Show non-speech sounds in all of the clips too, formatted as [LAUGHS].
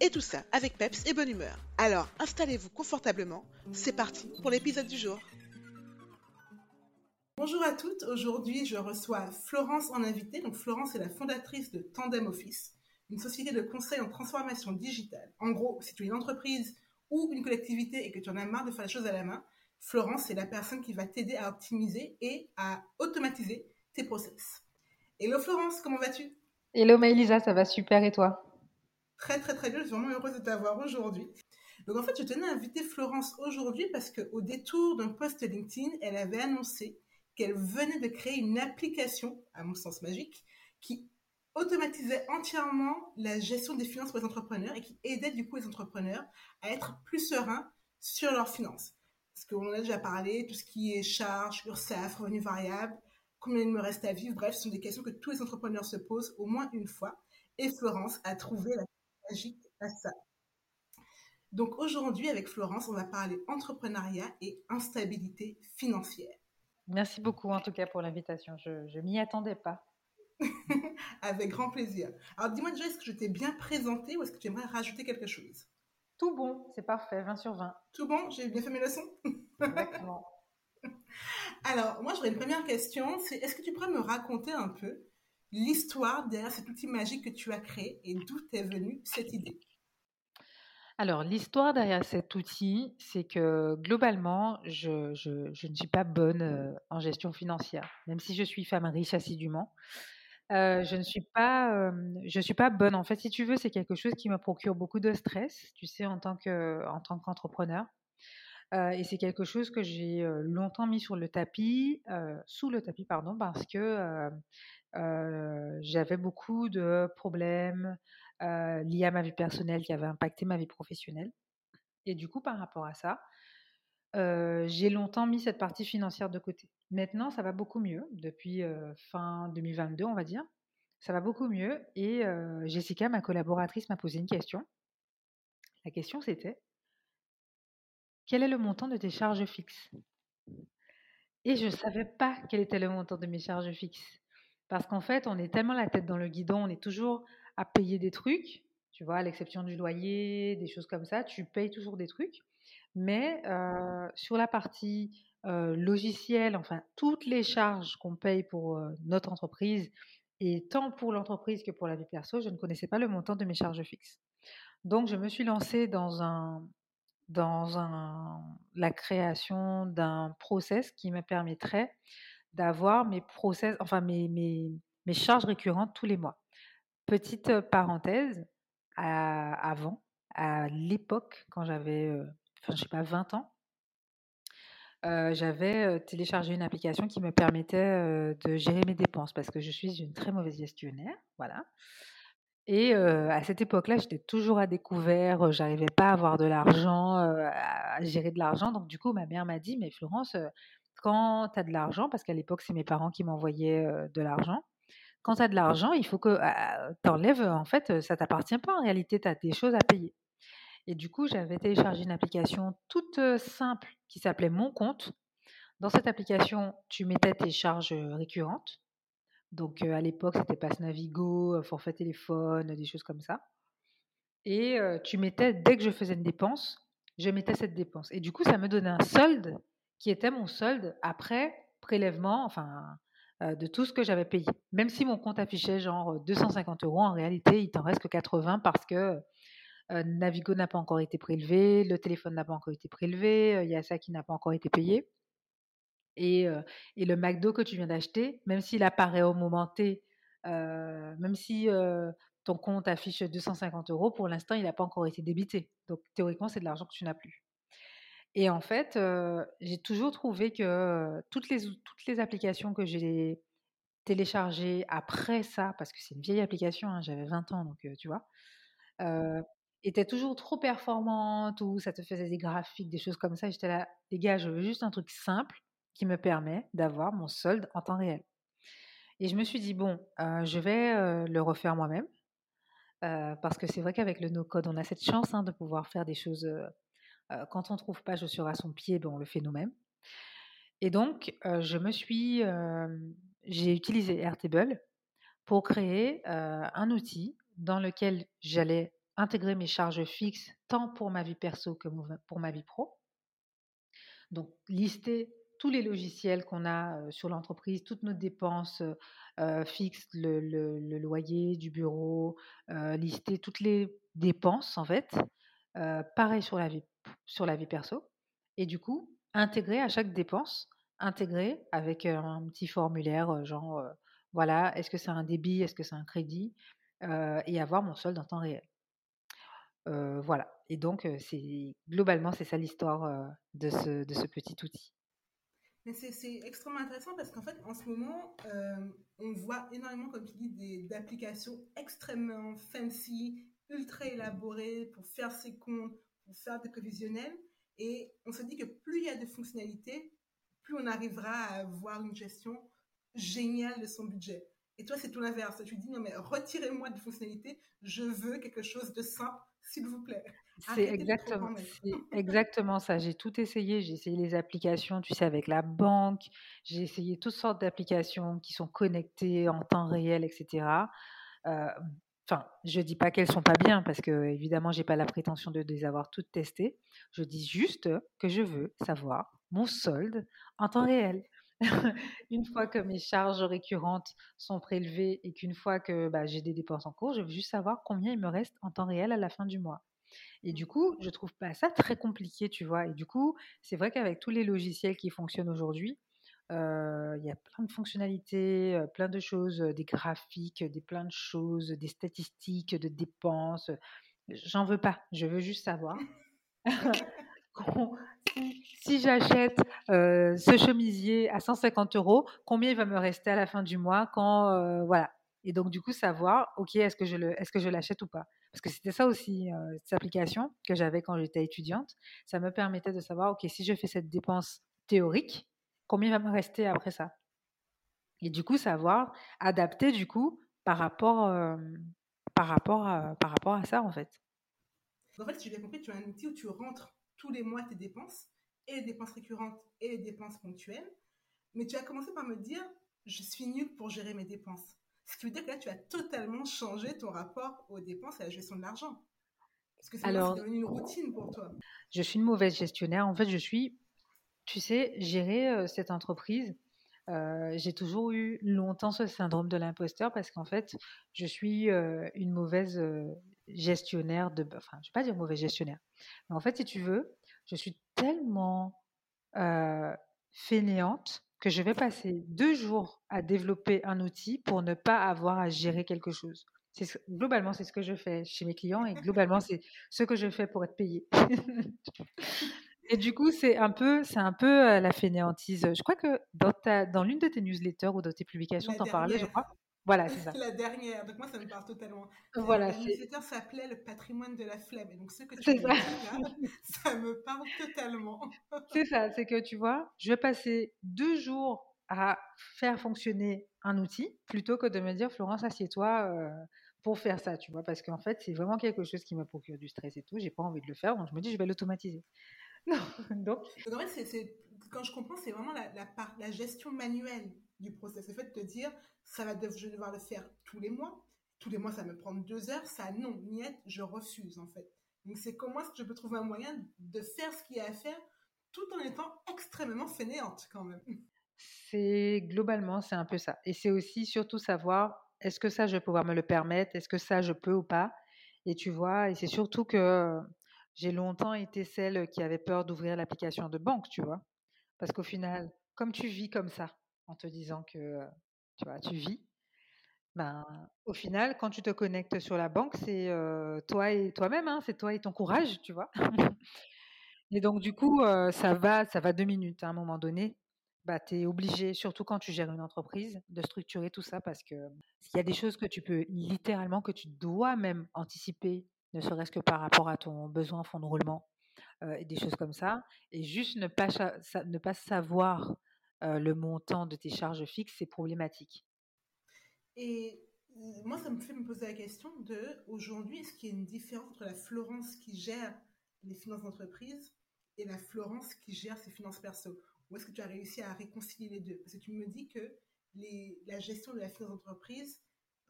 Et tout ça avec peps et bonne humeur. Alors installez-vous confortablement, c'est parti pour l'épisode du jour. Bonjour à toutes, aujourd'hui je reçois Florence en invité. Donc Florence est la fondatrice de Tandem Office, une société de conseil en transformation digitale. En gros, si tu es une entreprise ou une collectivité et que tu en as marre de faire les choses à la main, Florence, c'est la personne qui va t'aider à optimiser et à automatiser tes process. Hello Florence, comment vas-tu? Hello Maëlisa, ça va super et toi? Très très très bien, je suis vraiment heureuse de t'avoir aujourd'hui. Donc en fait, je tenais à inviter Florence aujourd'hui parce qu'au détour d'un post LinkedIn, elle avait annoncé qu'elle venait de créer une application, à mon sens magique, qui automatisait entièrement la gestion des finances pour les entrepreneurs et qui aidait du coup les entrepreneurs à être plus sereins sur leurs finances. Parce qu'on en a déjà parlé, tout ce qui est charges, URSAF, revenus variables, combien il me reste à vivre, bref, ce sont des questions que tous les entrepreneurs se posent au moins une fois. Et Florence a trouvé la magique à ça. Donc aujourd'hui, avec Florence, on va parler entrepreneuriat et instabilité financière. Merci beaucoup en tout cas pour l'invitation. Je ne m'y attendais pas. [LAUGHS] avec grand plaisir. Alors dis-moi déjà, est-ce que je t'ai bien présenté ou est-ce que tu aimerais rajouter quelque chose? Tout bon, c'est parfait, 20 sur 20. Tout bon, j'ai bien fait mes leçons? Exactement. [LAUGHS] Alors, moi j'aurais une première question, c'est est-ce que tu pourrais me raconter un peu l'histoire derrière cet outil magique que tu as créé et d'où est venue cette idée? Alors, l'histoire derrière cet outil, c'est que globalement, je, ne suis pas bonne euh, en gestion financière, même si je suis femme riche assidûment. Euh, je ne suis pas, je suis pas bonne. En fait, si tu veux, c'est quelque chose qui me procure beaucoup de stress, tu sais, en tant que, en tant qu'entrepreneur. Euh, et c'est quelque chose que j'ai longtemps mis sur le tapis, sous le tapis, pardon, parce que j'avais beaucoup de problèmes liés à ma vie personnelle qui avaient impacté ma vie professionnelle. Et du coup, par rapport à ça, j'ai longtemps mis cette partie financière de côté. Maintenant, ça va beaucoup mieux depuis fin 2022, on va dire. Ça va beaucoup mieux. Et Jessica, ma collaboratrice, m'a posé une question. La question, c'était quel est le montant de tes charges fixes? Et je ne savais pas quel était le montant de mes charges fixes. Parce qu'en fait, on est tellement la tête dans le guidon, on est toujours à payer des trucs, tu vois, à l'exception du loyer, des choses comme ça, tu payes toujours des trucs. Mais sur la partie logicielle, enfin, toutes les charges qu'on paye pour notre entreprise, et tant pour l'entreprise que pour la vie perso, je ne connaissais pas le montant de mes charges fixes. Donc, je me suis lancée dans, un, dans un, la création d'un process qui me permettrait d'avoir mes process, enfin mes, mes, charges récurrentes tous les mois. Petite parenthèse, avant, à l'époque, quand j'avais, enfin, je sais pas, 20 ans, j'avais téléchargé une application qui me permettait de gérer mes dépenses parce que je suis une très mauvaise gestionnaire, voilà. Et à cette époque-là, j'étais toujours à découvert, j'arrivais pas à avoir de l'argent, à gérer de l'argent. Donc du coup, ma mère m'a dit, mais Florence, quand tu as de l'argent, parce qu'à l'époque, c'est mes parents qui m'envoyaient de l'argent, quand tu as de l'argent, il faut que tu enlèves, en fait, ça t'appartient pas en réalité, tu as des choses à payer. Et du coup, j'avais téléchargé une application toute simple qui s'appelait Mon compte. Dans cette application, tu mettais tes charges récurrentes. Donc à l'époque, c'était Pass Navigo, forfait téléphone, des choses comme ça. Et tu mettais, dès que je faisais une dépense, je mettais cette dépense. Et du coup, ça me donnait un solde qui était mon solde après prélèvement, enfin, de tout ce que j'avais payé. Même si mon compte affichait genre 250 euros, en réalité, il t'en reste que 80 parce que Navigo n'a pas encore été prélevé, le téléphone n'a pas encore été prélevé, il y a ça qui n'a pas encore été payé. Et, et, le McDo que tu viens d'acheter, même s'il apparaît au moment T, même si ton compte affiche 250 euros, pour l'instant, il n'a pas encore été débité. Donc, théoriquement, c'est de l'argent que tu n'as plus. Et en fait, j'ai toujours trouvé que toutes les, toutes les applications que j'ai téléchargées après ça, parce que c'est une vieille application, hein, j'avais 20 ans, donc tu vois, était toujours trop performante ou ça te faisait des graphiques, des choses comme ça. J'étais là, les gars, je veux juste un truc simple qui me permet d'avoir mon solde en temps réel. Et je me suis dit, bon, je vais le refaire moi-même. parce que c'est vrai qu'avec le no-code, on a cette chance hein, de pouvoir faire des choses. Quand on ne trouve pas chaussure à son pied, ben, on le fait nous-mêmes. Et donc, je me suis, j'ai utilisé Airtable pour créer un outil dans lequel j'allais intégrer mes charges fixes tant pour ma vie perso que pour ma vie pro. Donc, lister tous les logiciels qu'on a sur l'entreprise, toutes nos dépenses fixes, le, loyer du bureau, lister toutes les dépenses en fait. pareil sur la, vie, sur la vie perso. Et du coup, intégrer à chaque dépense, intégrer avec un petit formulaire genre, voilà, est-ce que c'est un débit, est-ce que c'est un crédit, et avoir mon solde en temps réel. voilà. Et donc, c'est globalement, c'est ça l'histoire de, ce, de ce petit outil. Mais c'est extrêmement intéressant parce qu'en fait, en ce moment, on voit énormément, comme tu dis, d'applications extrêmement fancy, ultra élaborées pour faire ses comptes, faire des prévisionnels. Et on se dit que plus il y a de fonctionnalités, plus on arrivera à avoir une gestion géniale de son budget. Et toi, c'est tout l'inverse. Tu dis, non, mais retirez-moi de fonctionnalités, je veux quelque chose de simple, s'il vous plaît. C'est exactement, exactement ça. J'ai tout essayé. J'ai essayé les applications, tu sais, avec la banque. J'ai essayé toutes sortes d'applications qui sont connectées en temps réel, etc. Enfin, je dis pas qu'elles sont pas bien parce que évidemment, j'ai pas la prétention de les avoir toutes testées. Je dis juste que je veux savoir mon solde en temps réel. [LAUGHS] une fois que mes charges récurrentes sont prélevées et qu'une fois que bah, j'ai des dépenses en cours, je veux juste savoir combien il me reste en temps réel à la fin du mois. Et du coup, je trouve pas ça très compliqué, tu vois. Et du coup, c'est vrai qu'avec tous les logiciels qui fonctionnent aujourd'hui, il y a plein de fonctionnalités, plein de choses, des graphiques, des plein de choses, des statistiques de dépenses. J'en veux pas, je veux juste savoir. [LAUGHS] si, j'achète ce chemisier à 150 euros, combien il va me rester à la fin du mois quand voilà. Et donc du coup savoir, ok, est-ce que je le, est-ce que je l'achète ou pas? Parce que c'était ça aussi cette application que j'avais quand j'étais étudiante. Ça me permettait de savoir, ok, si je fais cette dépense théorique, combien va me rester après ça Et du coup, savoir adapter du coup par rapport, euh, par rapport, à, par rapport à ça en fait. En fait, si j'ai bien compris, tu as un outil où tu rentres tous les mois tes dépenses, et les dépenses récurrentes et les dépenses ponctuelles. Mais tu as commencé par me dire, je suis nulle pour gérer mes dépenses. Ce qui veut dire que là, tu as totalement changé ton rapport aux dépenses et à la gestion de l'argent. Parce que c'est devenu une routine pour toi. Je suis une mauvaise gestionnaire. En fait, je suis tu sais, gérer cette entreprise, j'ai toujours eu longtemps ce syndrome de l'imposteur parce qu'en fait, je suis une mauvaise gestionnaire de. Enfin, je ne vais pas dire mauvaise gestionnaire. Mais en fait, si tu veux, je suis tellement fainéante que je vais passer deux jours à développer un outil pour ne pas avoir à gérer quelque chose. Globalement, c'est ce que je fais chez mes clients et [LAUGHS] globalement, c'est ce que je fais pour être payé. [LAUGHS] Et du coup, c'est un peu, c'est un peu la fainéantise. Je crois que dans, ta, dans l'une de tes newsletters ou dans tes publications, t'en parlais, je crois. Voilà, c'est ça. la dernière, donc moi ça me parle totalement. Voilà, la newsletter s'appelait le patrimoine de la flemme, et donc ce que tu ça. [LAUGHS] ça me parle totalement. c'est ça, c'est que tu vois, je vais passer deux jours à faire fonctionner un outil plutôt que de me dire Florence, assieds-toi pour faire ça, tu vois, parce qu'en fait c'est vraiment quelque chose qui me procure du stress et tout. J'ai pas envie de le faire, donc je me dis je vais l'automatiser. [LAUGHS] Donc, en fait, quand je comprends, c'est vraiment la, la, la gestion manuelle du process. Le fait de te dire, ça va, je vais devoir le faire tous les mois. Tous les mois, ça me prend deux heures. Ça, non, niet, je refuse, en fait. Donc, c'est comment est-ce que je peux trouver un moyen de faire ce qu'il y a à faire tout en étant extrêmement fainéante, quand même. C'est globalement, c'est un peu ça. Et c'est aussi surtout savoir, est-ce que ça, je vais pouvoir me le permettre? Est-ce que ça, je peux ou pas? Et tu vois, et c'est surtout que j'ai longtemps été celle qui avait peur d'ouvrir l'application de banque, tu vois. Parce qu'au final, comme tu vis comme ça, en te disant que tu vois, tu vis, ben, au final, quand tu te connectes sur la banque, c'est toi et toi-même, hein, c'est toi et ton courage, tu vois. [LAUGHS] et donc, du coup, ça va, ça va deux minutes. À un moment donné, bah, tu es obligé, surtout quand tu gères une entreprise, de structurer tout ça parce que s'il y a des choses que tu peux littéralement, que tu dois même anticiper ne serait-ce que par rapport à ton besoin fonds de roulement et des choses comme ça. Et juste ne pas, ne pas savoir le montant de tes charges fixes, c'est problématique. Et moi, ça me fait me poser la question de aujourd'hui, est-ce qu'il y a une différence entre la Florence qui gère les finances d'entreprise et la Florence qui gère ses finances perso? Ou est-ce que tu as réussi à réconcilier les deux? Parce que tu me dis que les, la gestion de la finance d'entreprise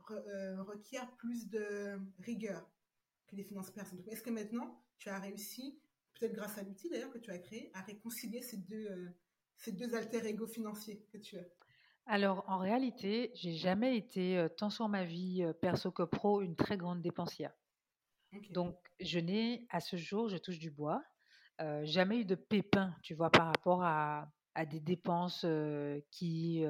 requiert plus de rigueur que les finances perso. Est-ce que maintenant, tu as réussi, peut-être grâce à l'outil d'ailleurs que tu as créé, à réconcilier ces deux, euh, ces deux alter ego financiers que tu as? Alors, en réalité, j'ai jamais été, tant sur ma vie perso que pro, une très grande dépensière. Donc, je n'ai, à ce jour, je touche du bois, jamais eu de pépin, tu vois, par rapport à, des dépenses qui,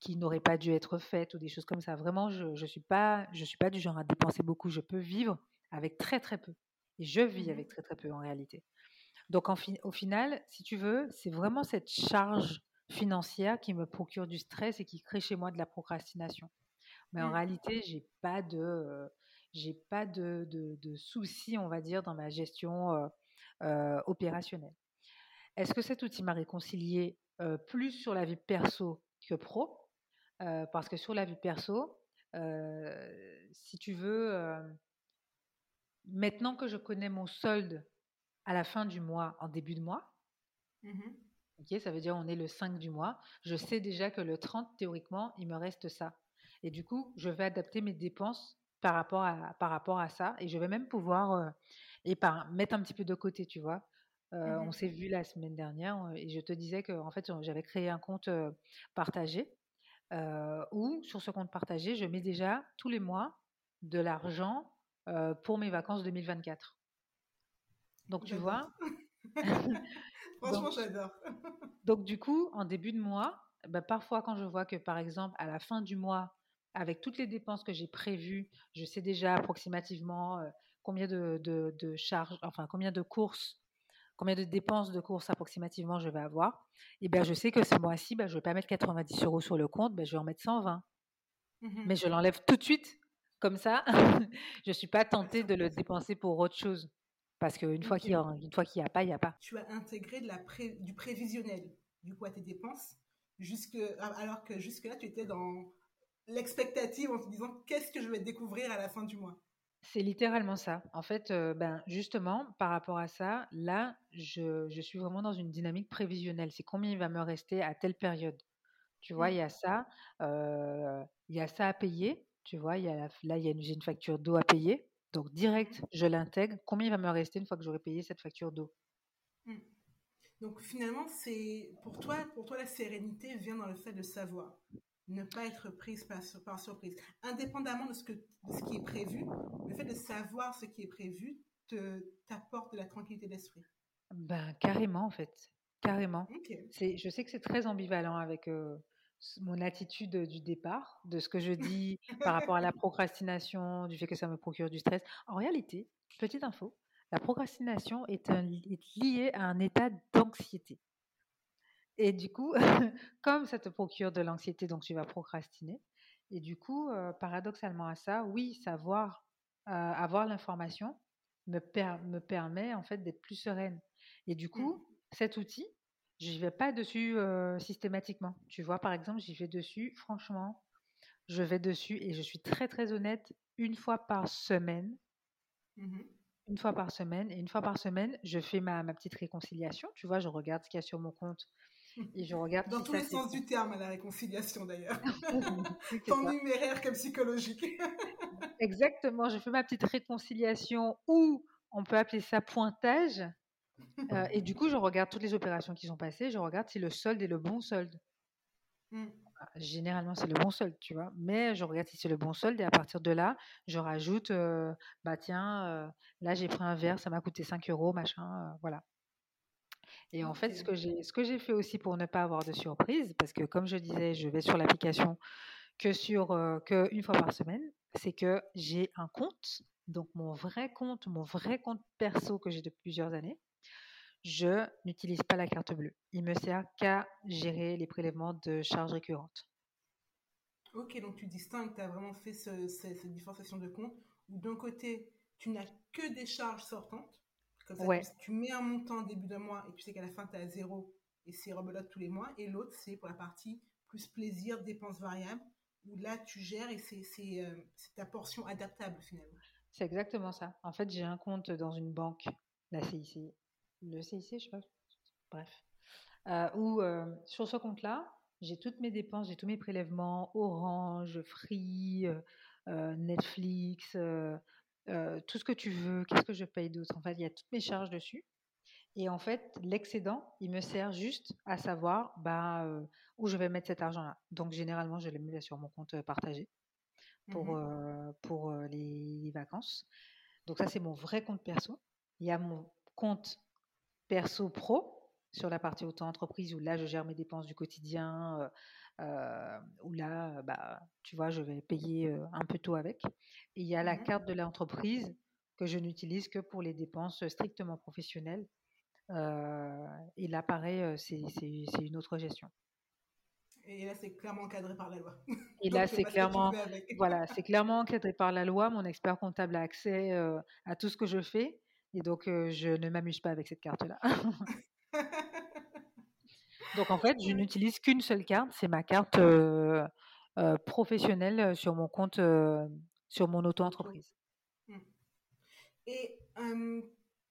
qui n'auraient pas dû être faites ou des choses comme ça. Vraiment, je ne suis, pas, je suis pas du genre à dépenser beaucoup. Je peux vivre avec très, très peu. Et je vis mmh avec très, très peu en réalité. Donc, au final, si tu veux, c'est vraiment cette charge financière qui me procure du stress et qui crée chez moi de la procrastination. Mais en mmh. réalité, j'ai pas de, j'ai pas de, de, soucis, on va dire, dans ma gestion opérationnelle. Est-ce que cet outil m'a réconcilié plus sur la vie perso que pro? Parce que sur la vie perso, si tu veux, maintenant que je connais mon solde à la fin du mois, en début de mois, mmh ça veut dire on est le 5 du mois. Je sais déjà que le 30, théoriquement, il me reste ça. Et du coup, je vais adapter mes dépenses par rapport à, par rapport à ça. Et je vais même pouvoir euh, et par, mettre un petit peu de côté, tu vois. Euh, mmh on s'est vu la semaine dernière et je te disais que en fait, j'avais créé un compte euh, partagé où, sur ce compte partagé, je mets déjà tous les mois de l'argent pour mes vacances 2024. Donc, tu vois, [LAUGHS] Franchement, j'adore. [LAUGHS] donc, du coup, en début de mois, bah, parfois, quand je vois que, par exemple, à la fin du mois, avec toutes les dépenses que j'ai prévues, je sais déjà approximativement euh, combien de, de, charges, enfin, combien de courses, combien de dépenses de courses approximativement je vais avoir. Et bien, je sais que ce mois-ci, ben, je ne vais pas mettre 90 euros sur le compte, ben, je vais en mettre 120. Mmh Mais je l'enlève tout de suite. Comme ça, [LAUGHS] je ne suis pas tentée de le dépenser pour autre chose. Parce qu'une fois qu'il n'y a, pas, il n'y a pas. Tu as intégré de la du prévisionnel, du coup, à tes dépenses, jusque, alors que jusque-là, tu étais dans l'expectative en te disant qu'est-ce que je vais découvrir à la fin du mois? C'est littéralement ça. En fait, euh, ben, justement, par rapport à ça, là, je, suis vraiment dans une dynamique prévisionnelle. C'est combien il va me rester à telle période? Tu vois, mmh. il y a ça. Euh, il y a ça à payer. Tu vois, il y a là, il y a une facture d'eau à payer. Donc direct, je l'intègre. Combien il va me rester une fois que j'aurai payé cette facture d'eau? Mmh. Donc finalement, c'est pour toi, pour toi la sérénité vient dans le fait de savoir, ne pas être prise par, par surprise, indépendamment de ce que ce qui est prévu. Le fait de savoir ce qui est prévu te t'apporte de la tranquillité d'esprit. Ben carrément en fait, carrément. C'est, je sais que c'est très ambivalent avec euh, mon attitude du départ, de ce que je dis [LAUGHS] par rapport à la procrastination, du fait que ça me procure du stress. En réalité, petite info, la procrastination est, un, liée à un état d'anxiété. Et du coup, [LAUGHS] comme ça te procure de l'anxiété, donc tu vas procrastiner. Et du coup, euh, paradoxalement à ça, oui, savoir euh, avoir l'information me, me permet en fait d'être plus sereine. Et du coup, mmh. cet outil, je vais pas dessus systématiquement. Tu vois, par exemple, j'y vais dessus, franchement, je vais dessus et je suis très très honnête, une fois par semaine. Mmh une fois par semaine. Et une fois par semaine, je fais ma, ma petite réconciliation. Tu vois, je regarde ce qu'il y a sur mon compte [LAUGHS] et je regarde. Dans tous les sens du terme, la réconciliation d'ailleurs. [LAUGHS] Tant numéraire que psychologique. Exactement, je fais ma petite réconciliation ou on peut appeler ça pointage. Euh, et du coup, je regarde toutes les opérations qui sont passées, je regarde si le solde est le bon solde. Mmh. Ah, généralement, c'est le bon solde, tu vois. Mais je regarde si c'est le bon solde et à partir de là, je rajoute, euh, bah tiens, euh, là j'ai pris un verre, ça m'a coûté 5 euros, machin, voilà. Et en fait, ce que j'ai, ce que j'ai fait aussi pour ne pas avoir de surprise, parce que comme je disais, je vais sur l'application que sur que une fois par semaine, c'est que j'ai un compte, donc mon vrai compte, mon vrai compte perso que j'ai depuis plusieurs années, je n'utilise pas la carte bleue. Il me sert qu'à gérer les prélèvements de charges récurrentes. Ok, donc tu distingues, tu as vraiment fait cette différenciation de compte, où d'un côté, tu n'as que des charges sortantes. Comme ça, Ouais. tu, tu mets un montant au début d'un mois et tu sais qu'à la fin, tu à zéro et c'est rebelote tous les mois. Et l'autre, c'est pour la partie plus plaisir, dépenses variables, où là, tu gères et c'est euh, ta portion adaptable finalement. C'est exactement ça. En fait, j'ai un compte dans une banque, la CIC, le CIC, je sais pas, bref, euh, où euh, sur ce compte-là, j'ai toutes mes dépenses, j'ai tous mes prélèvements, Orange, Free, euh, Netflix, tout ce que tu veux. Qu'est-ce que je paye d'autre? En fait, il y a toutes mes charges dessus. Et en fait, l'excédent, il me sert juste à savoir bah, où je vais mettre cet argent-là. Donc, généralement, je le mets sur mon compte partagé pour, Mhm. pour les, les vacances. Donc ça, c'est mon vrai compte perso. Il y a mon compte perso pro sur la partie auto-entreprise où là, je gère mes dépenses du quotidien, euh, euh, où là, bah, tu vois, je vais payer euh, un peu tôt avec. Et il y a la carte de l'entreprise que je n'utilise que pour les dépenses strictement professionnelles. Euh, et là, pareil, c'est une autre gestion. Et là, c'est clairement encadré par la loi. Et Donc, là, c'est ce clairement, voilà, c'est clairement encadré par la loi. Mon expert comptable a accès euh, à tout ce que je fais. Et donc, euh, je ne m'amuse pas avec cette carte-là. [LAUGHS] Donc, en fait, je n'utilise qu'une seule carte. C'est ma carte euh, euh, professionnelle sur mon compte, sur mon Auto. auto-entreprise. Mm. Et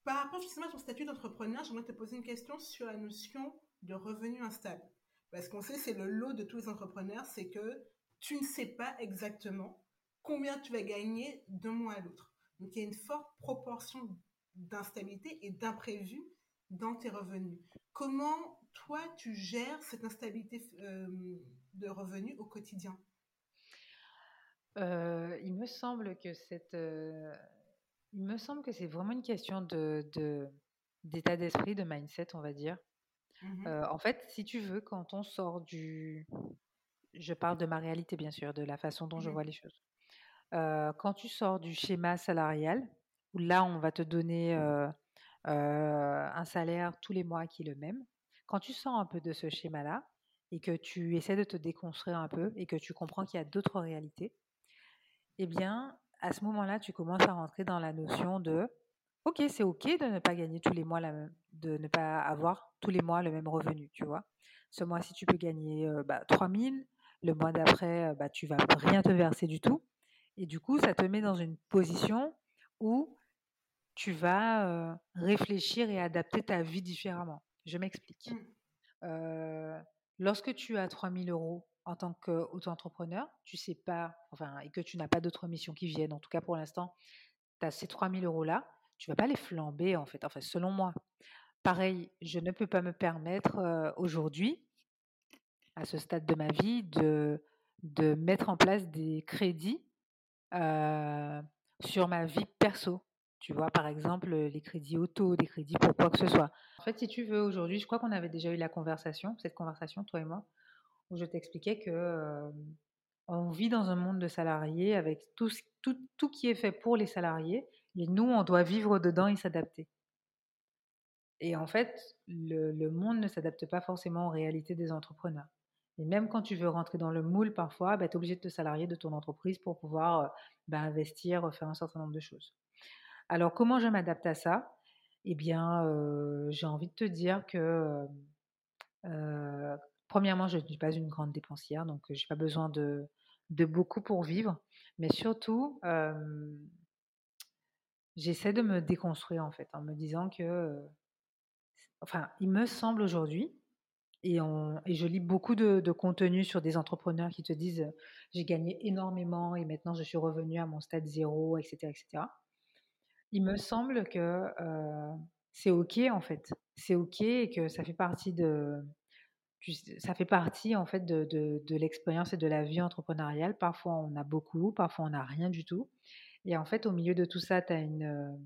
par rapport justement à ton statut d'entrepreneur, j'aimerais te poser une question sur la notion de revenu instable. Parce qu'on sait, c'est le lot de tous les entrepreneurs, c'est que tu ne sais pas exactement combien tu vas gagner d'un mois à l'autre. Donc il y a une forte proportion d'instabilité et d'imprévu dans tes revenus. Comment toi tu gères cette instabilité euh, de revenus au quotidien? Euh, il me semble que cette, euh, il me semble que c'est vraiment une question de, de- d'état d'esprit, de mindset, on va dire. Euh, en fait, si tu veux, quand on sort du... Je parle de ma réalité, bien sûr, de la façon dont je Mhm. vois les choses. Quand tu sors du schéma salarial, où là, on va te donner euh, euh, un salaire tous les mois qui est le même, quand tu sors un peu de ce schéma-là et que tu essaies de te déconstruire un peu et que tu comprends qu'il y a d'autres réalités, eh bien, à ce moment-là, tu commences à rentrer dans la notion de OK, c'est OK de ne pas gagner tous les mois la même, de ne pas avoir tous les mois le même revenu, tu vois. Ce mois-ci, tu peux gagner euh, bah, 3000, le mois d'après, bah, tu vas rien te verser du tout. Et du coup, ça te met dans une position où tu vas euh, réfléchir et adapter ta vie différemment. Je m'explique. Mm. Euh, lorsque tu as 3000 euros en tant qu'auto-entrepreneur, tu sais pas, enfin, et que tu n'as pas d'autres missions qui viennent, en tout cas pour l'instant, tu as ces 3000 euros-là, tu vas pas les flamber, en fait, enfin, selon moi. Pareil, je ne peux pas me permettre euh, aujourd'hui, à ce stade de ma vie, de, de mettre en place des crédits euh, sur ma vie perso. Tu vois, par exemple, les crédits auto, des crédits pour quoi que ce soit. En fait, si tu veux, aujourd'hui, je crois qu'on avait déjà eu la conversation, cette conversation, toi et moi, où je t'expliquais que euh, on vit dans un monde de salariés avec tout, tout, tout qui est fait pour les salariés, et nous, on doit vivre dedans et s'adapter. Et en fait, le, le monde ne s'adapte pas forcément aux réalités des entrepreneurs. Et même quand tu veux rentrer dans le moule, parfois, bah, tu es obligé de te salarier de ton entreprise pour pouvoir euh, bah, investir, faire un certain nombre de choses. Alors, comment je m'adapte à ça? Eh bien, j'ai envie de te dire que, premièrement, je ne suis pas une grande dépensière, donc je n'ai pas besoin de, beaucoup pour vivre. Mais surtout, j'essaie de me déconstruire, en fait, en me disant que, enfin, il me semble aujourd'hui, et, je lis beaucoup de, de contenu sur des entrepreneurs qui te disent j'ai gagné énormément et maintenant je suis revenu à mon stade zéro, etc. etc. Il me semble que euh, c'est OK en fait. C'est OK et que ça fait partie de, ça fait partie en fait de, de, de l'expérience et de la vie entrepreneuriale. Parfois on a beaucoup, parfois on n'a rien du tout. Et en fait, au milieu de tout ça, tu as une,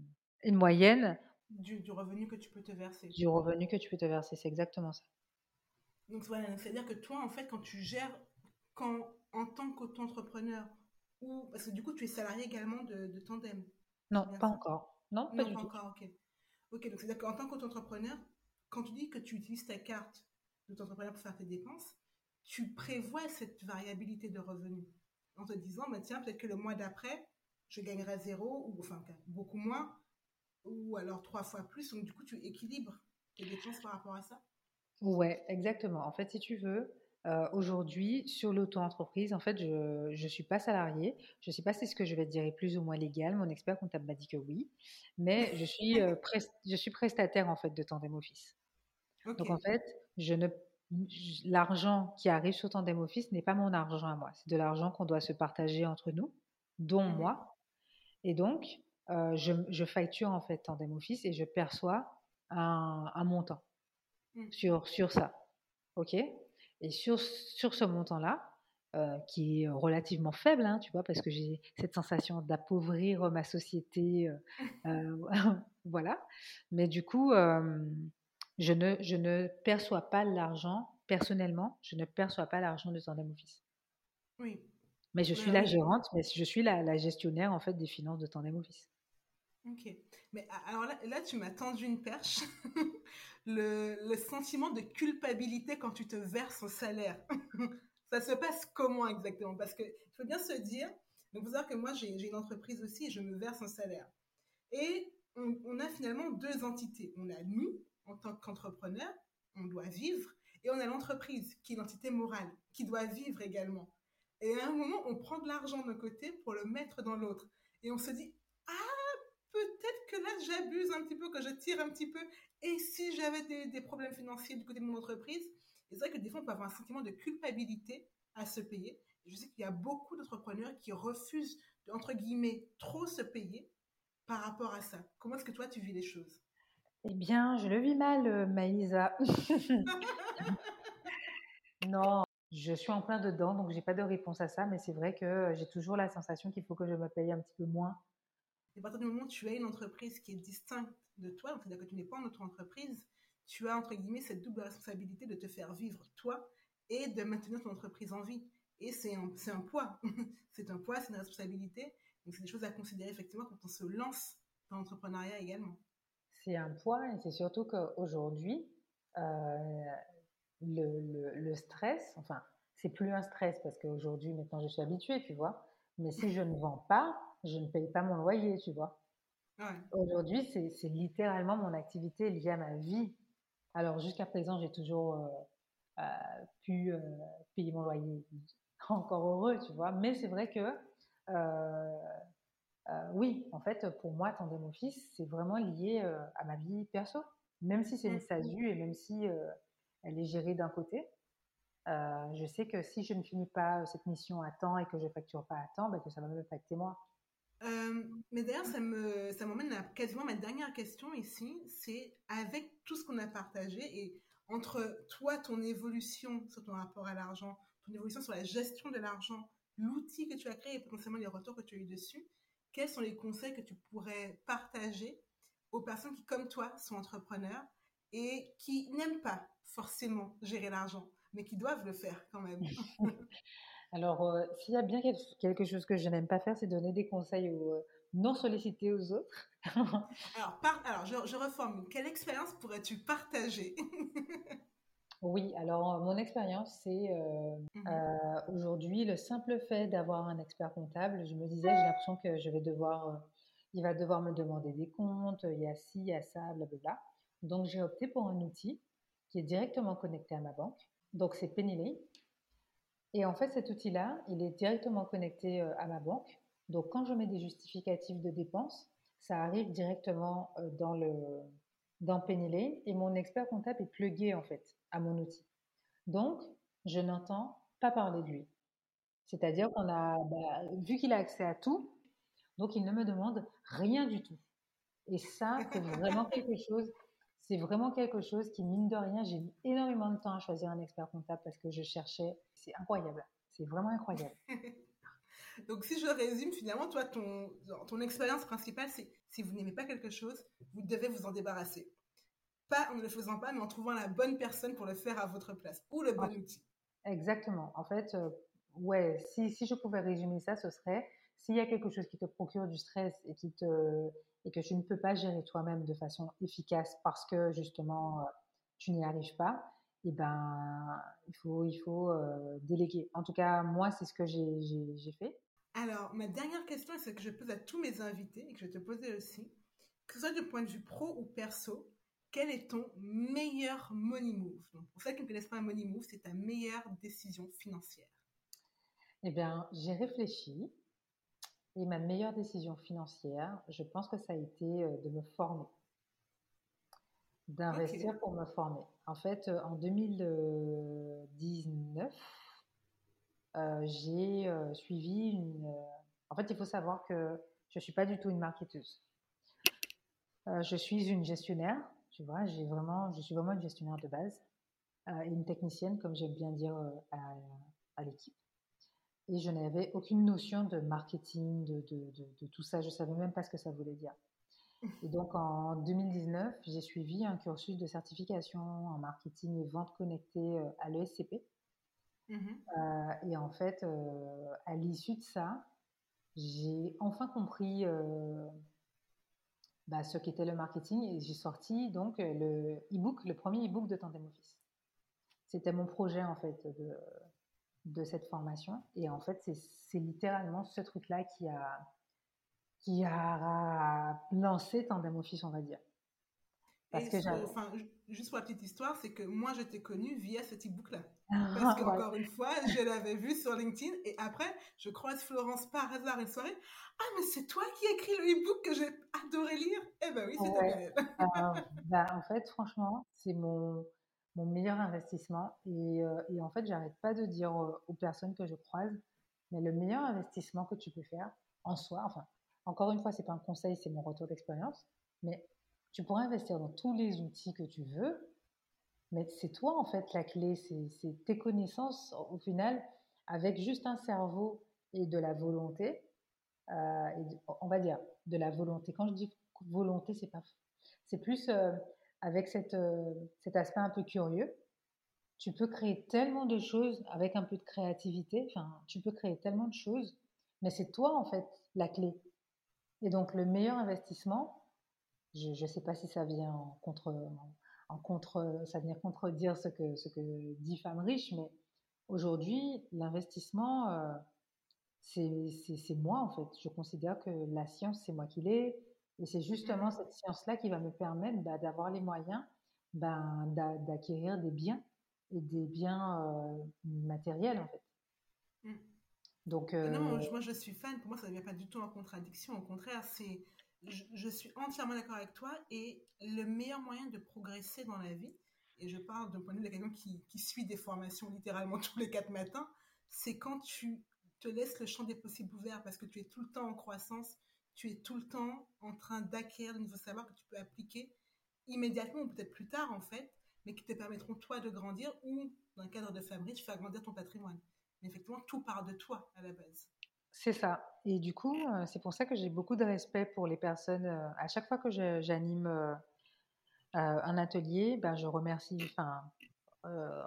une moyenne Du, du revenu que tu peux te verser. du revenu que tu peux te verser. C'est exactement ça. Donc, voilà, c'est-à-dire que toi, en fait, quand tu gères, quand, en tant qu'auto-entrepreneur, ou, parce que du coup, tu es salarié également de, de Tandem. Non, pas encore. Non, pas Non, du pas tout. encore, ok. Ok, donc c'est-à-dire qu'en tant qu'auto-entrepreneur, quand tu dis que tu utilises ta carte d'auto-entrepreneur pour faire tes dépenses, tu prévois cette variabilité de revenus en te disant, bah, tiens, peut-être que le mois d'après, je gagnerai zéro, ou enfin beaucoup moins, ou alors trois fois plus. Donc du coup, tu équilibres tes dépenses par rapport à ça? Ouais, exactement. En fait, si tu veux, euh, aujourd'hui, sur l'auto-entreprise, en fait, je ne suis pas salariée. Je ne sais pas si ce que je vais te dire est plus ou moins légal. Mon expert comptable m'a dit que oui. Mais [LAUGHS] je suis, euh, je suis prestataire, en fait, de Tandem Office. Donc, en fait, je ne l'argent qui arrive sur Tandem Office n'est pas mon argent à moi. C'est de l'argent qu'on doit se partager entre nous, dont mmh moi. Et donc, euh, je, je, facture, en fait, Tandem Office et je perçois un, un montant mmh. sur, sur ça. OK? Et sur, sur ce montant-là, euh, qui est relativement faible, hein, tu vois, parce que j'ai cette sensation d'appauvrir ma société, euh, euh, [LAUGHS] voilà. Mais du coup, je, ne, je ne perçois pas l'argent, personnellement, je ne perçois pas l'argent de Tandem Office. Oui. Mais je suis la gérante, mais je suis la, la, gestionnaire, en fait, des finances de Tandem Office. Ok. Mais alors là, là tu m'as tendu une perche. [LAUGHS] le, sentiment de culpabilité quand tu te verses un salaire. [LAUGHS] ça se passe comment exactement? Parce qu'il faut bien se dire, donc vous savez que moi j'ai une entreprise aussi je me verse un salaire. Et on, a finalement deux entités. On a nous, en tant qu'entrepreneur, on doit vivre, et on a l'entreprise, qui est l'entité morale, qui doit vivre également. Et à un moment, on prend de l'argent d'un côté pour le mettre dans l'autre. Et on se dit, ah, peut-être que là, j'abuse un petit peu, que je tire un petit peu, et si j'avais des, problèmes financiers du côté de mon entreprise, c'est vrai que des fois, on peut avoir un sentiment de culpabilité à se payer. je sais qu'il y a beaucoup d'entrepreneurs qui refusent, de, entre guillemets, trop se payer par rapport à ça. Comment est-ce que toi, tu vis les choses? Eh bien, je le vis mal, euh, Maïsa. [LAUGHS] non, je suis en plein dedans, donc j'ai pas de réponse à ça, mais c'est vrai que j'ai toujours la sensation qu'il faut que je me paye un petit peu moins. Et à partir du moment où tu as une entreprise qui est distincte de toi, c'est-à-dire que tu n'es pas en auto-entreprise, tu as entre guillemets cette double responsabilité de te faire vivre toi et de maintenir ton entreprise en vie. Et c'est un, un poids, [LAUGHS] c'est un poids, c'est une responsabilité. Donc c'est des choses à considérer effectivement quand on se lance dans l'entrepreneuriat également. C'est un poids et c'est surtout qu'aujourd'hui, euh, le, le, le, stress, enfin, c'est plus un stress parce qu'aujourd'hui, maintenant, je suis habituée, tu vois. Mais si je ne vends pas, je ne paye pas mon loyer, tu vois. Aujourd'hui, c'est littéralement mon activité liée à ma vie. Alors, jusqu'à présent, j'ai toujours euh, euh, pu euh, payer mon loyer. [LAUGHS] Encore heureux, tu vois. Mais c'est vrai que, oui, en fait, pour moi, Tandem Office, c'est vraiment lié à ma vie perso. Même si c'est une mmh. SASU et même si elle est gérée d'un côté, je sais que si je ne finis pas cette mission à temps et que je ne facture pas à temps, ben, que ça va m'affecter moi. Euh, mais d'ailleurs, ça me, ça m'emmène à quasiment ma dernière question ici. C'est avec tout ce qu'on a partagé et entre toi, ton évolution sur ton rapport à l'argent, ton évolution sur la gestion de l'argent, l'outil que tu as créé et potentiellement les retours que tu as eu dessus, quels sont les conseils que tu pourrais partager aux personnes qui, comme toi, sont entrepreneurs et qui n'aiment pas forcément gérer l'argent, mais qui doivent le faire quand même? [LAUGHS] [LAUGHS] Alors, euh, s'il y a bien quelque chose que je n'aime pas faire, c'est donner des conseils aux, euh, non sollicités aux autres. [LAUGHS] alors, alors je, je, reformule. Quelle expérience pourrais-tu partager? [LAUGHS] Oui, alors euh, mon expérience, c'est mmh aujourd'hui le simple fait d'avoir un expert comptable. Je me disais, j'ai l'impression que je vais devoir, il va devoir me demander des comptes, il y a ci, il y a ça, blablabla. Donc, j'ai opté pour un outil qui est directement connecté à ma banque. Donc, c'est Pennylay. Et en fait, cet outil-là, il est directement connecté euh, à ma banque. Donc, quand je mets des justificatifs de dépenses, ça arrive directement euh, dans, le, dans et mon expert comptable est plugué en fait à mon outil. Donc, je n'entends pas parler de lui. C'est-à-dire qu'on a, bah, vu qu'il a accès à tout, donc il ne me demande rien du tout. Et ça, c'est vraiment quelque chose c'est vraiment quelque chose qui, mine de rien, j'ai mis énormément de temps à choisir un expert comptable parce que je cherchais. C'est incroyable. C'est vraiment incroyable. [LAUGHS] Donc, si je résume, finalement, toi, ton, ton expérience principale, c'est si vous n'aimez pas quelque chose, vous devez vous en débarrasser. Pas en ne le faisant pas, mais en trouvant la bonne personne pour le faire à votre place ou le bon outil. Exactement. En fait, euh, ouais, si, si je pouvais résumer ça, ce serait s'il y a quelque chose qui te procure du stress et qui te et que tu ne peux pas gérer toi-même de façon efficace parce que justement euh, tu n'y arrives pas, et eh ben il faut il faut euh, déléguer. En tout cas, moi c'est ce que j'ai fait. Alors, ma dernière question, c'est que je pose à tous mes invités et que je vais te poser aussi. Que ce soit du point de vue pro ou perso, quel est ton meilleur money move? Donc, Pour ceux qui ne connaissent pas un money move, c'est ta meilleure décision financière. Eh bien, j'ai réfléchi et ma meilleure décision financière, je pense que ça a été euh, de me former, d'investir pour me former. En fait, euh, en 2019, euh, j'ai suivi une... En fait, il faut savoir que je ne suis pas du tout une marketeuse. je suis une gestionnaire, tu vois, j'ai vraiment, je suis vraiment une gestionnaire de base et une technicienne, comme j'aime bien dire à l'équipe et je n'avais aucune notion de marketing, de, de, de, tout ça. Je savais même pas ce que ça voulait dire. Et donc en 2019, j'ai suivi un cursus de certification en marketing et vente connectée euh, à l'ESCP. Mmh euh, et en fait, euh, à l'issue de ça, j'ai enfin compris bah, ce qu'était le marketing et j'ai sorti donc le e-book, le premier e-book de Tandem Office. C'était mon projet en fait de, de cette formation. Et en fait, c'est littéralement ce truc-là qui a, qui a lancé Tandem Office, on va dire. Parce que enfin, juste pour la petite histoire, c'est que moi, je t'ai connue via ce e-book-là. [LAUGHS] Parce qu'encore une fois, je l'avais vu sur LinkedIn et après, je croise Florence par hasard une soirée. Ah, mais c'est toi qui écris le e-book que j'ai adoré lire Eh ben oui, c'était ouais. bah, en fait, franchement, c'est mon, mon meilleur investissement. Et, euh, et en fait, j'arrête pas de dire aux personnes que je croise, mais le meilleur investissement que tu peux faire en soi, enfin, encore une fois, c'est pas un conseil, c'est mon retour d'expérience, mais tu pourrais investir dans tous les outils que tu veux, mais c'est toi en fait la clé, c'est tes connaissances au final, avec juste un cerveau et de la volonté, euh, et on va dire de la volonté. Quand je dis volonté, c'est pas, c'est plus euh, avec euh, cet aspect un peu curieux, tu peux créer tellement de choses avec un peu de créativité. Enfin, tu peux créer tellement de choses, mais c'est toi en fait la clé. Et donc le meilleur investissement, je ne sais pas si ça vient en contre, en, contre, ça contredire ce que ce que dit femme riche, mais aujourd'hui l'investissement, euh, c'est moi en fait. Je considère que la science c'est moi qui l'ai, et c'est justement cette science-là qui va me permettre bah, d'avoir les moyens ben, d'acquérir des biens et des biens euh, matériels en fait. Mmh. Donc, Non, euh, moi je suis fan, pour moi ça ne vient pas du tout en contradiction, au contraire, c'est je, suis entièrement d'accord avec toi et le meilleur moyen de progresser dans la vie, et je parle d'un point de vue de quelqu'un qui, qui suit des formations littéralement [LAUGHS] tous les quatre matins, c'est quand tu te laisses le champ des possibles ouvert parce que tu es tout le temps en croissance, tu es tout le temps en train d'acquérir de nouveaux savoirs que tu peux appliquer immédiatement ou peut-être plus tard en fait, mais qui te permettront toi de grandir ou dans le cadre de Fabrice, faire grandir ton patrimoine. Mais effectivement, tout part de toi à la base. C'est ça. Et du coup, euh, c'est pour ça que j'ai beaucoup de respect pour les personnes. Euh, à chaque fois que j'anime euh, un atelier, ben, je remercie, enfin,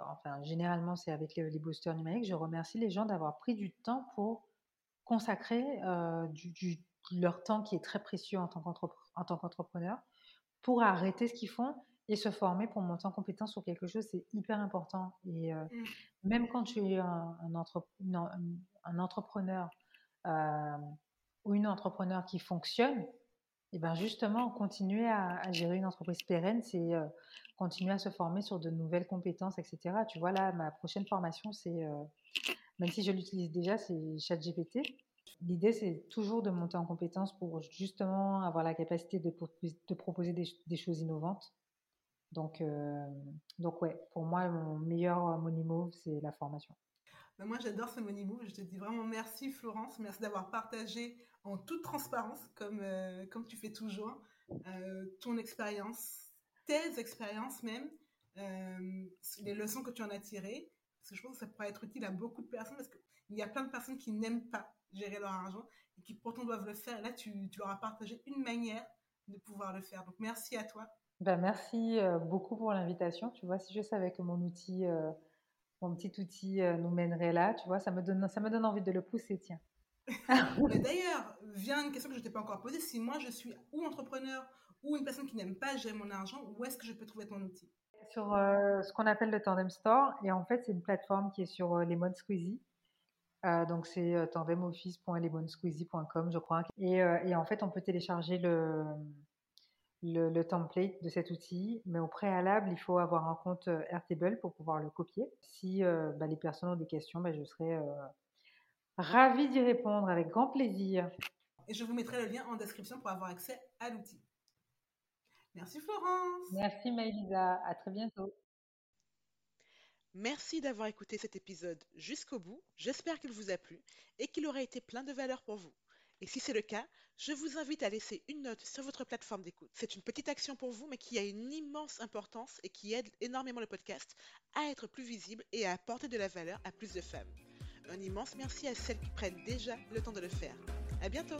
enfin généralement c'est avec les, boosters numériques, je remercie les gens d'avoir pris du temps pour consacrer du, du, leur temps qui est très précieux en tant qu'entrepreneur pour arrêter ce qu'ils font et se former pour monter en compétence sur quelque chose, c'est hyper important. Et euh, mmh. même quand tu es un, un, entrepreneur euh, ou une entrepreneur qui fonctionne, et ben justement, continuer à, gérer une entreprise pérenne, c'est euh, continuer à se former sur de nouvelles compétences, etc. Tu vois, là, ma prochaine formation, c'est, même si je l'utilise déjà, c'est ChatGPT. L'idée, c'est toujours de monter en compétence pour justement avoir la capacité de, de proposer des, choses innovantes. Donc, euh, donc ouais, pour moi, mon meilleur money move, c'est la formation. Ben, moi, j'adore ce money move. Je te dis vraiment merci, Florence. Merci d'avoir partagé en toute transparence, comme, euh, comme tu fais toujours, euh, ton expérience, tes expériences même, les leçons que tu en as tirées. Parce que je pense que ça pourrait être utile à beaucoup de personnes parce qu'il y a plein de personnes qui n'aiment pas gérer leur argent et qui pourtant doivent le faire. là, tu, leur as partagé une manière de pouvoir le faire. Donc, merci à toi. Ben, merci euh, beaucoup pour l'invitation. Tu vois, si je savais que mon outil, euh, mon petit outil euh, nous mènerait là, tu vois, ça me donne, ça me donne envie de le pousser, tiens. [LAUGHS] D'ailleurs, vient une question que je ne t'ai pas encore posée. Si moi, je suis ou entrepreneur ou une personne qui n'aime pas gérer mon argent, où est-ce que je peux trouver ton outil? Sur ce qu'on appelle le Tandem Store. Et en fait, c'est une plateforme qui est sur les modes Squeezie donc c'est tandemoffice.elebonsqueezy.com, je crois. Et, et, en fait, on peut télécharger le, le, template de cet outil, mais au préalable, il faut avoir un compte Airtable pour pouvoir le copier. Si bah, les personnes ont des questions, bah, je serai ravie d'y répondre avec grand plaisir. Et je vous mettrai le lien en description pour avoir accès à l'outil. Merci Florence. Merci Maëlisa. À très bientôt. Merci d'avoir écouté cet épisode jusqu'au bout. J'espère qu'il vous a plu et qu'il aura été plein de valeur pour vous. Et si c'est le cas, je vous invite à laisser une note sur votre plateforme d'écoute. C'est une petite action pour vous, mais qui a une immense importance et qui aide énormément le podcast à être plus visible et à apporter de la valeur à plus de femmes. Un immense merci à celles qui prennent déjà le temps de le faire. À bientôt!